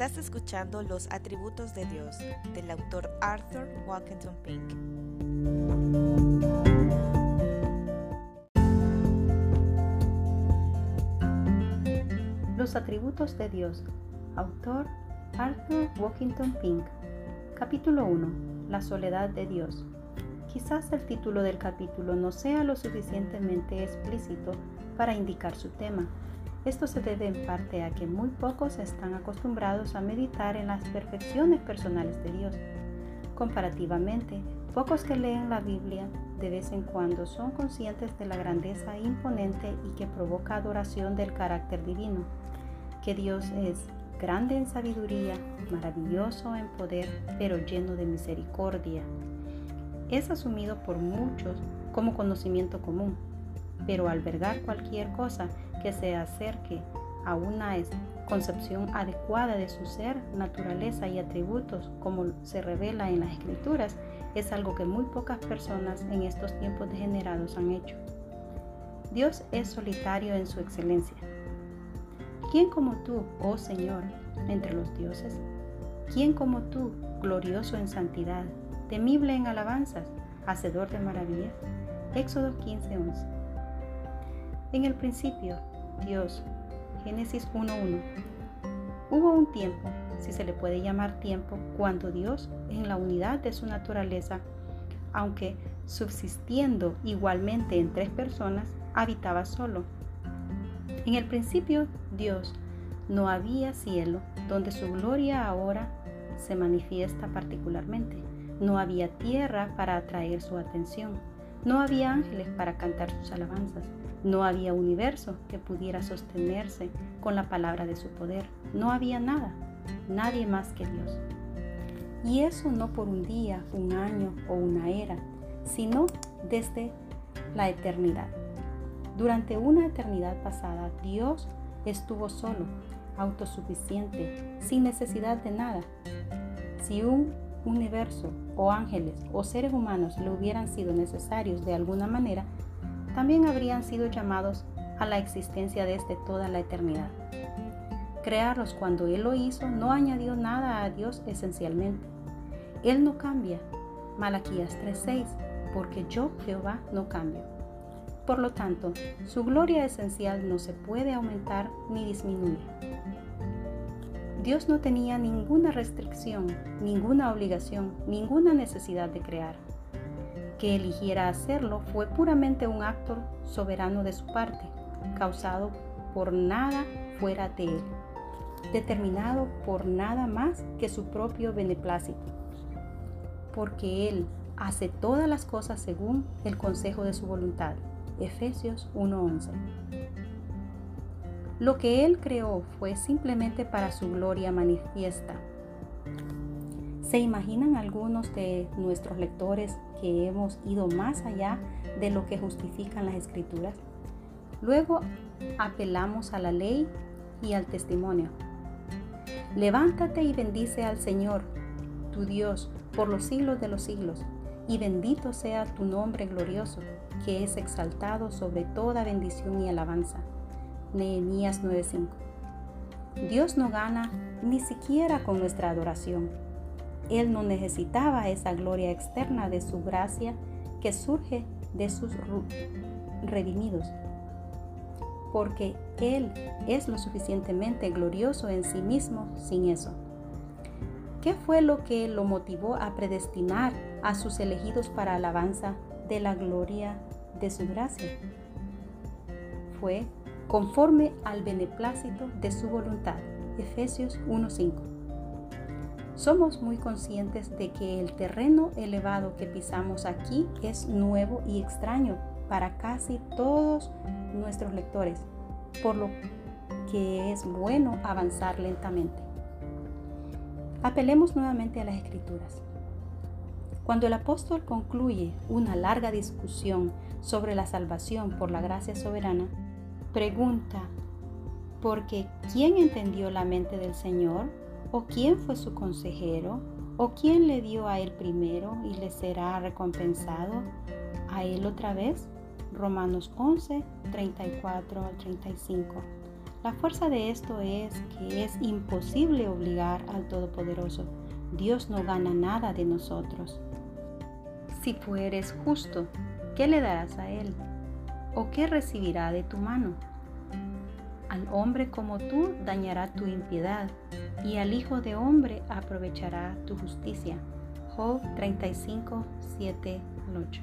Estás escuchando Los Atributos de Dios del autor Arthur Walkington Pink. Los Atributos de Dios, autor Arthur Walkington Pink. Capítulo 1. La soledad de Dios. Quizás el título del capítulo no sea lo suficientemente explícito para indicar su tema esto se debe en parte a que muy pocos están acostumbrados a meditar en las perfecciones personales de Dios. Comparativamente, pocos que leen la Biblia de vez en cuando son conscientes de la grandeza imponente y que provoca adoración del carácter divino, que Dios es grande en sabiduría, maravilloso en poder, pero lleno de misericordia. Es asumido por muchos como conocimiento común, pero albergar cualquier cosa que se acerque a una concepción adecuada de su ser, naturaleza y atributos como se revela en las escrituras, es algo que muy pocas personas en estos tiempos degenerados han hecho. Dios es solitario en su excelencia. ¿Quién como tú, oh Señor, entre los dioses? ¿Quién como tú, glorioso en santidad, temible en alabanzas, hacedor de maravillas? Éxodo 15:11. En el principio, Dios. Génesis 1.1. Hubo un tiempo, si se le puede llamar tiempo, cuando Dios, en la unidad de su naturaleza, aunque subsistiendo igualmente en tres personas, habitaba solo. En el principio, Dios, no había cielo donde su gloria ahora se manifiesta particularmente. No había tierra para atraer su atención. No había ángeles para cantar sus alabanzas. No había universo que pudiera sostenerse con la palabra de su poder. No había nada, nadie más que Dios. Y eso no por un día, un año o una era, sino desde la eternidad. Durante una eternidad pasada, Dios estuvo solo, autosuficiente, sin necesidad de nada. Si un universo o ángeles o seres humanos le hubieran sido necesarios de alguna manera, también habrían sido llamados a la existencia desde toda la eternidad. Crearlos cuando Él lo hizo no añadió nada a Dios esencialmente. Él no cambia. Malaquías 3:6, porque yo Jehová no cambio. Por lo tanto, su gloria esencial no se puede aumentar ni disminuir. Dios no tenía ninguna restricción, ninguna obligación, ninguna necesidad de crear que eligiera hacerlo fue puramente un acto soberano de su parte, causado por nada fuera de él, determinado por nada más que su propio beneplácito, porque él hace todas las cosas según el consejo de su voluntad. Efesios 1:11. Lo que él creó fue simplemente para su gloria manifiesta, ¿Se imaginan algunos de nuestros lectores que hemos ido más allá de lo que justifican las escrituras? Luego apelamos a la ley y al testimonio. Levántate y bendice al Señor, tu Dios, por los siglos de los siglos, y bendito sea tu nombre glorioso, que es exaltado sobre toda bendición y alabanza. Nehemías 9:5. Dios no gana ni siquiera con nuestra adoración él no necesitaba esa gloria externa de su gracia que surge de sus redimidos, porque Él es lo suficientemente glorioso en sí mismo sin eso. ¿Qué fue lo que lo motivó a predestinar a sus elegidos para alabanza de la gloria de su gracia? Fue conforme al beneplácito de su voluntad. Efesios 1.5. Somos muy conscientes de que el terreno elevado que pisamos aquí es nuevo y extraño para casi todos nuestros lectores, por lo que es bueno avanzar lentamente. Apelemos nuevamente a las escrituras. Cuando el apóstol concluye una larga discusión sobre la salvación por la gracia soberana, pregunta, porque ¿quién entendió la mente del Señor? ¿O quién fue su consejero? ¿O quién le dio a él primero y le será recompensado a él otra vez? Romanos 11, 34 al 35. La fuerza de esto es que es imposible obligar al Todopoderoso. Dios no gana nada de nosotros. Si tú eres justo, ¿qué le darás a Él? ¿O qué recibirá de tu mano? Al hombre como tú dañará tu impiedad, y al Hijo de hombre aprovechará tu justicia. Job 35, 7, 8.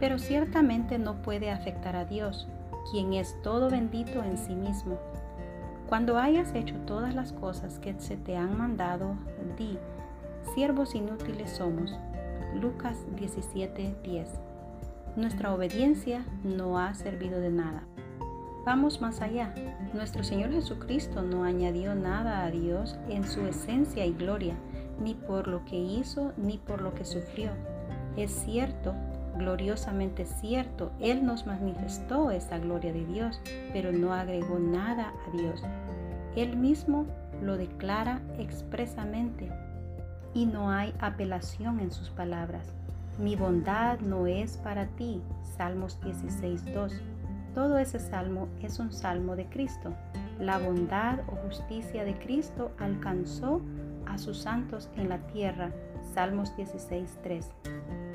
Pero ciertamente no puede afectar a Dios, quien es todo bendito en sí mismo. Cuando hayas hecho todas las cosas que se te han mandado, di, siervos inútiles somos. Lucas 17:10. Nuestra obediencia no ha servido de nada. Vamos más allá. Nuestro Señor Jesucristo no añadió nada a Dios en su esencia y gloria, ni por lo que hizo, ni por lo que sufrió. Es cierto, gloriosamente cierto, Él nos manifestó esa gloria de Dios, pero no agregó nada a Dios. Él mismo lo declara expresamente y no hay apelación en sus palabras. Mi bondad no es para ti. Salmos 16.2. Todo ese salmo es un salmo de Cristo. La bondad o justicia de Cristo alcanzó a sus santos en la tierra. Salmos 16.3.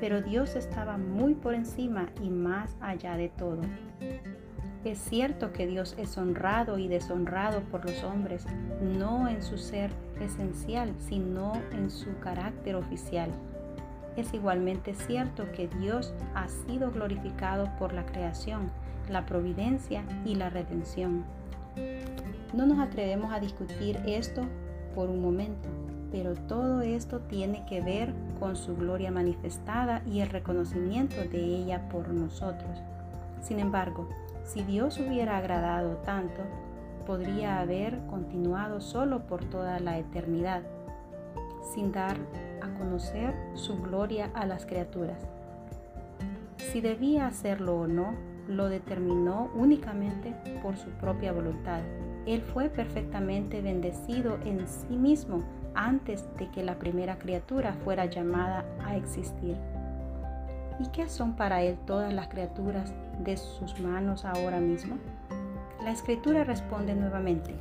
Pero Dios estaba muy por encima y más allá de todo. Es cierto que Dios es honrado y deshonrado por los hombres, no en su ser esencial, sino en su carácter oficial. Es igualmente cierto que Dios ha sido glorificado por la creación, la providencia y la redención. No nos atrevemos a discutir esto por un momento, pero todo esto tiene que ver con su gloria manifestada y el reconocimiento de ella por nosotros. Sin embargo, si Dios hubiera agradado tanto, podría haber continuado solo por toda la eternidad, sin dar a conocer su gloria a las criaturas. Si debía hacerlo o no, lo determinó únicamente por su propia voluntad. Él fue perfectamente bendecido en sí mismo antes de que la primera criatura fuera llamada a existir. ¿Y qué son para Él todas las criaturas de sus manos ahora mismo? La escritura responde nuevamente,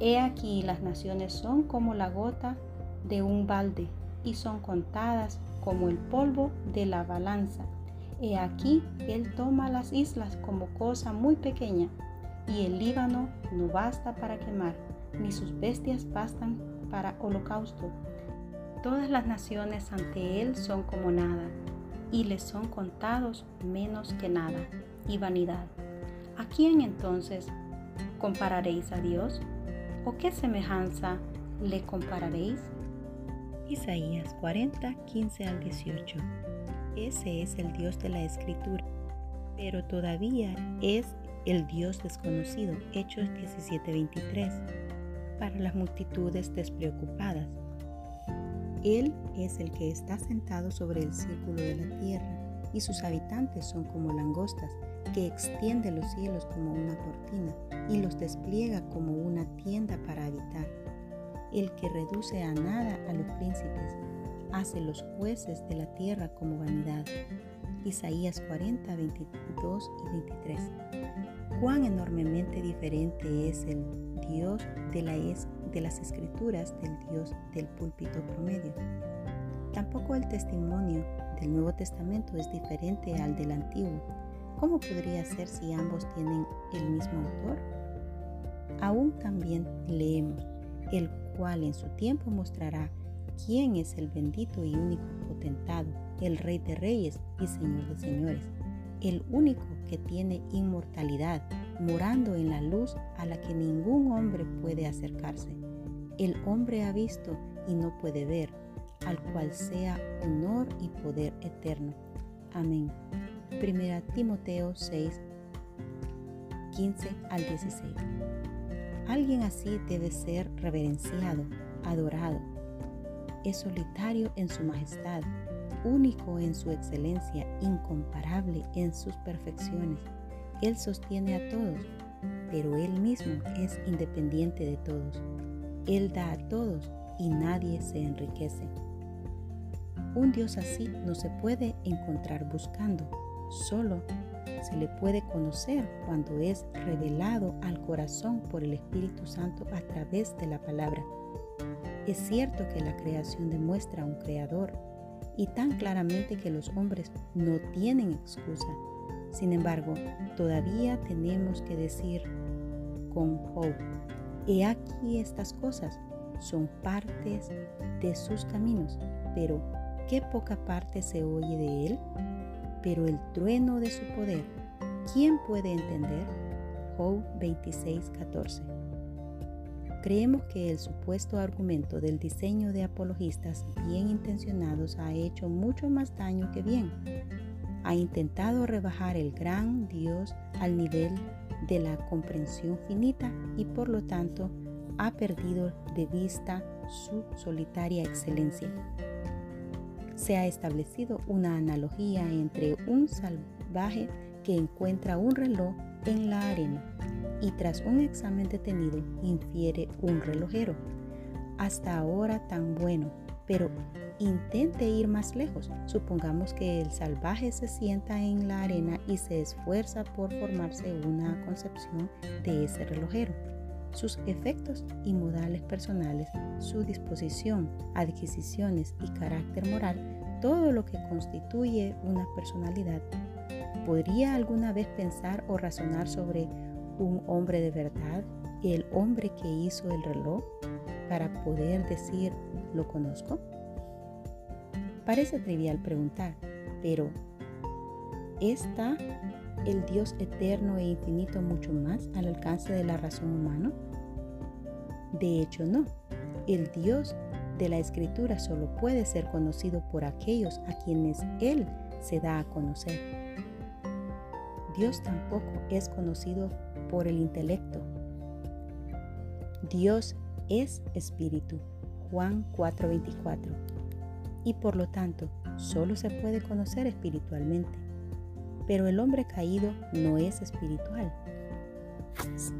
He aquí las naciones son como la gota de un balde y son contadas como el polvo de la balanza. He aquí Él toma las islas como cosa muy pequeña y el Líbano no basta para quemar, ni sus bestias bastan para holocausto. Todas las naciones ante Él son como nada y les son contados menos que nada y vanidad. ¿A quién entonces compararéis a Dios? ¿O qué semejanza le compararéis? Isaías 40, 15 al 18. Ese es el Dios de la Escritura, pero todavía es el Dios desconocido. Hechos 17, 23. Para las multitudes despreocupadas. Él es el que está sentado sobre el círculo de la tierra, y sus habitantes son como langostas, que extiende los cielos como una cortina y los despliega como una tienda para habitar. El que reduce a nada a los príncipes, hace los jueces de la tierra como vanidad. Isaías 40, 22 y 23. Cuán enormemente diferente es el Dios de la es de las escrituras del Dios del púlpito promedio. Tampoco el testimonio del Nuevo Testamento es diferente al del Antiguo. ¿Cómo podría ser si ambos tienen el mismo autor? Aún también leemos, el cual en su tiempo mostrará quién es el bendito y único potentado, el Rey de Reyes y Señor de Señores, el único que tiene inmortalidad, morando en la luz a la que ningún hombre puede acercarse. El hombre ha visto y no puede ver, al cual sea honor y poder eterno. Amén. Primera Timoteo 6, 15 al 16. Alguien así debe ser reverenciado, adorado. Es solitario en su majestad, único en su excelencia, incomparable en sus perfecciones. Él sostiene a todos, pero Él mismo es independiente de todos. Él da a todos y nadie se enriquece. Un Dios así no se puede encontrar buscando, solo se le puede conocer cuando es revelado al corazón por el Espíritu Santo a través de la palabra. Es cierto que la creación demuestra a un creador y tan claramente que los hombres no tienen excusa. Sin embargo, todavía tenemos que decir con Hope, he aquí estas cosas son partes de sus caminos, pero qué poca parte se oye de él, pero el trueno de su poder, ¿quién puede entender? Job 26:14. Creemos que el supuesto argumento del diseño de apologistas bien intencionados ha hecho mucho más daño que bien. Ha intentado rebajar el gran Dios al nivel de la comprensión finita y por lo tanto ha perdido de vista su solitaria excelencia. Se ha establecido una analogía entre un salvaje que encuentra un reloj en la arena y tras un examen detenido infiere un relojero. Hasta ahora tan bueno, pero intente ir más lejos. Supongamos que el salvaje se sienta en la arena y se esfuerza por formarse una concepción de ese relojero sus efectos y modales personales, su disposición, adquisiciones y carácter moral, todo lo que constituye una personalidad. ¿Podría alguna vez pensar o razonar sobre un hombre de verdad, el hombre que hizo el reloj, para poder decir lo conozco? Parece trivial preguntar, pero ¿está el Dios eterno e infinito mucho más al alcance de la razón humana? De hecho, no. El Dios de la Escritura solo puede ser conocido por aquellos a quienes Él se da a conocer. Dios tampoco es conocido por el intelecto. Dios es espíritu. Juan 4:24. Y por lo tanto, solo se puede conocer espiritualmente. Pero el hombre caído no es espiritual,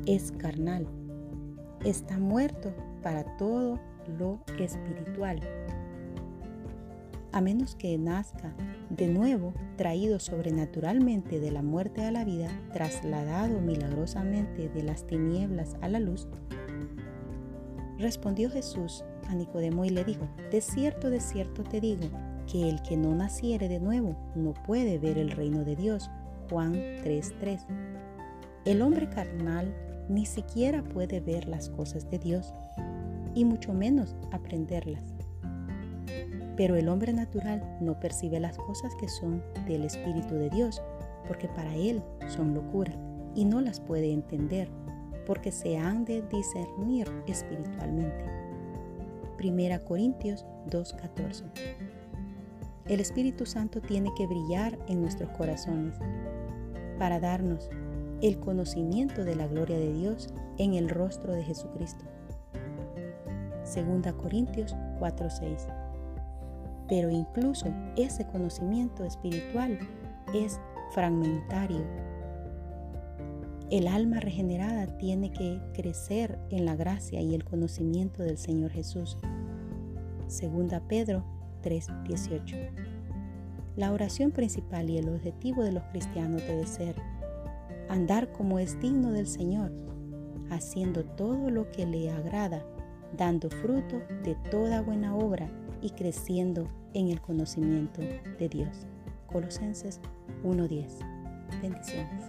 es carnal. Está muerto para todo lo espiritual. A menos que nazca de nuevo, traído sobrenaturalmente de la muerte a la vida, trasladado milagrosamente de las tinieblas a la luz, respondió Jesús a Nicodemo y le dijo, de cierto, de cierto te digo, que el que no naciere de nuevo no puede ver el reino de Dios. Juan 3:3. El hombre carnal ni siquiera puede ver las cosas de Dios y mucho menos aprenderlas. Pero el hombre natural no percibe las cosas que son del Espíritu de Dios, porque para él son locura y no las puede entender, porque se han de discernir espiritualmente. Primera Corintios 2:14 el Espíritu Santo tiene que brillar en nuestros corazones para darnos el conocimiento de la gloria de Dios en el rostro de Jesucristo. Segunda Corintios 4:6. Pero incluso ese conocimiento espiritual es fragmentario. El alma regenerada tiene que crecer en la gracia y el conocimiento del Señor Jesús. Segunda Pedro 3:18. La oración principal y el objetivo de los cristianos debe ser andar como es digno del Señor, haciendo todo lo que le agrada, dando fruto de toda buena obra y creciendo en el conocimiento de Dios. Colosenses 1:10. Bendiciones.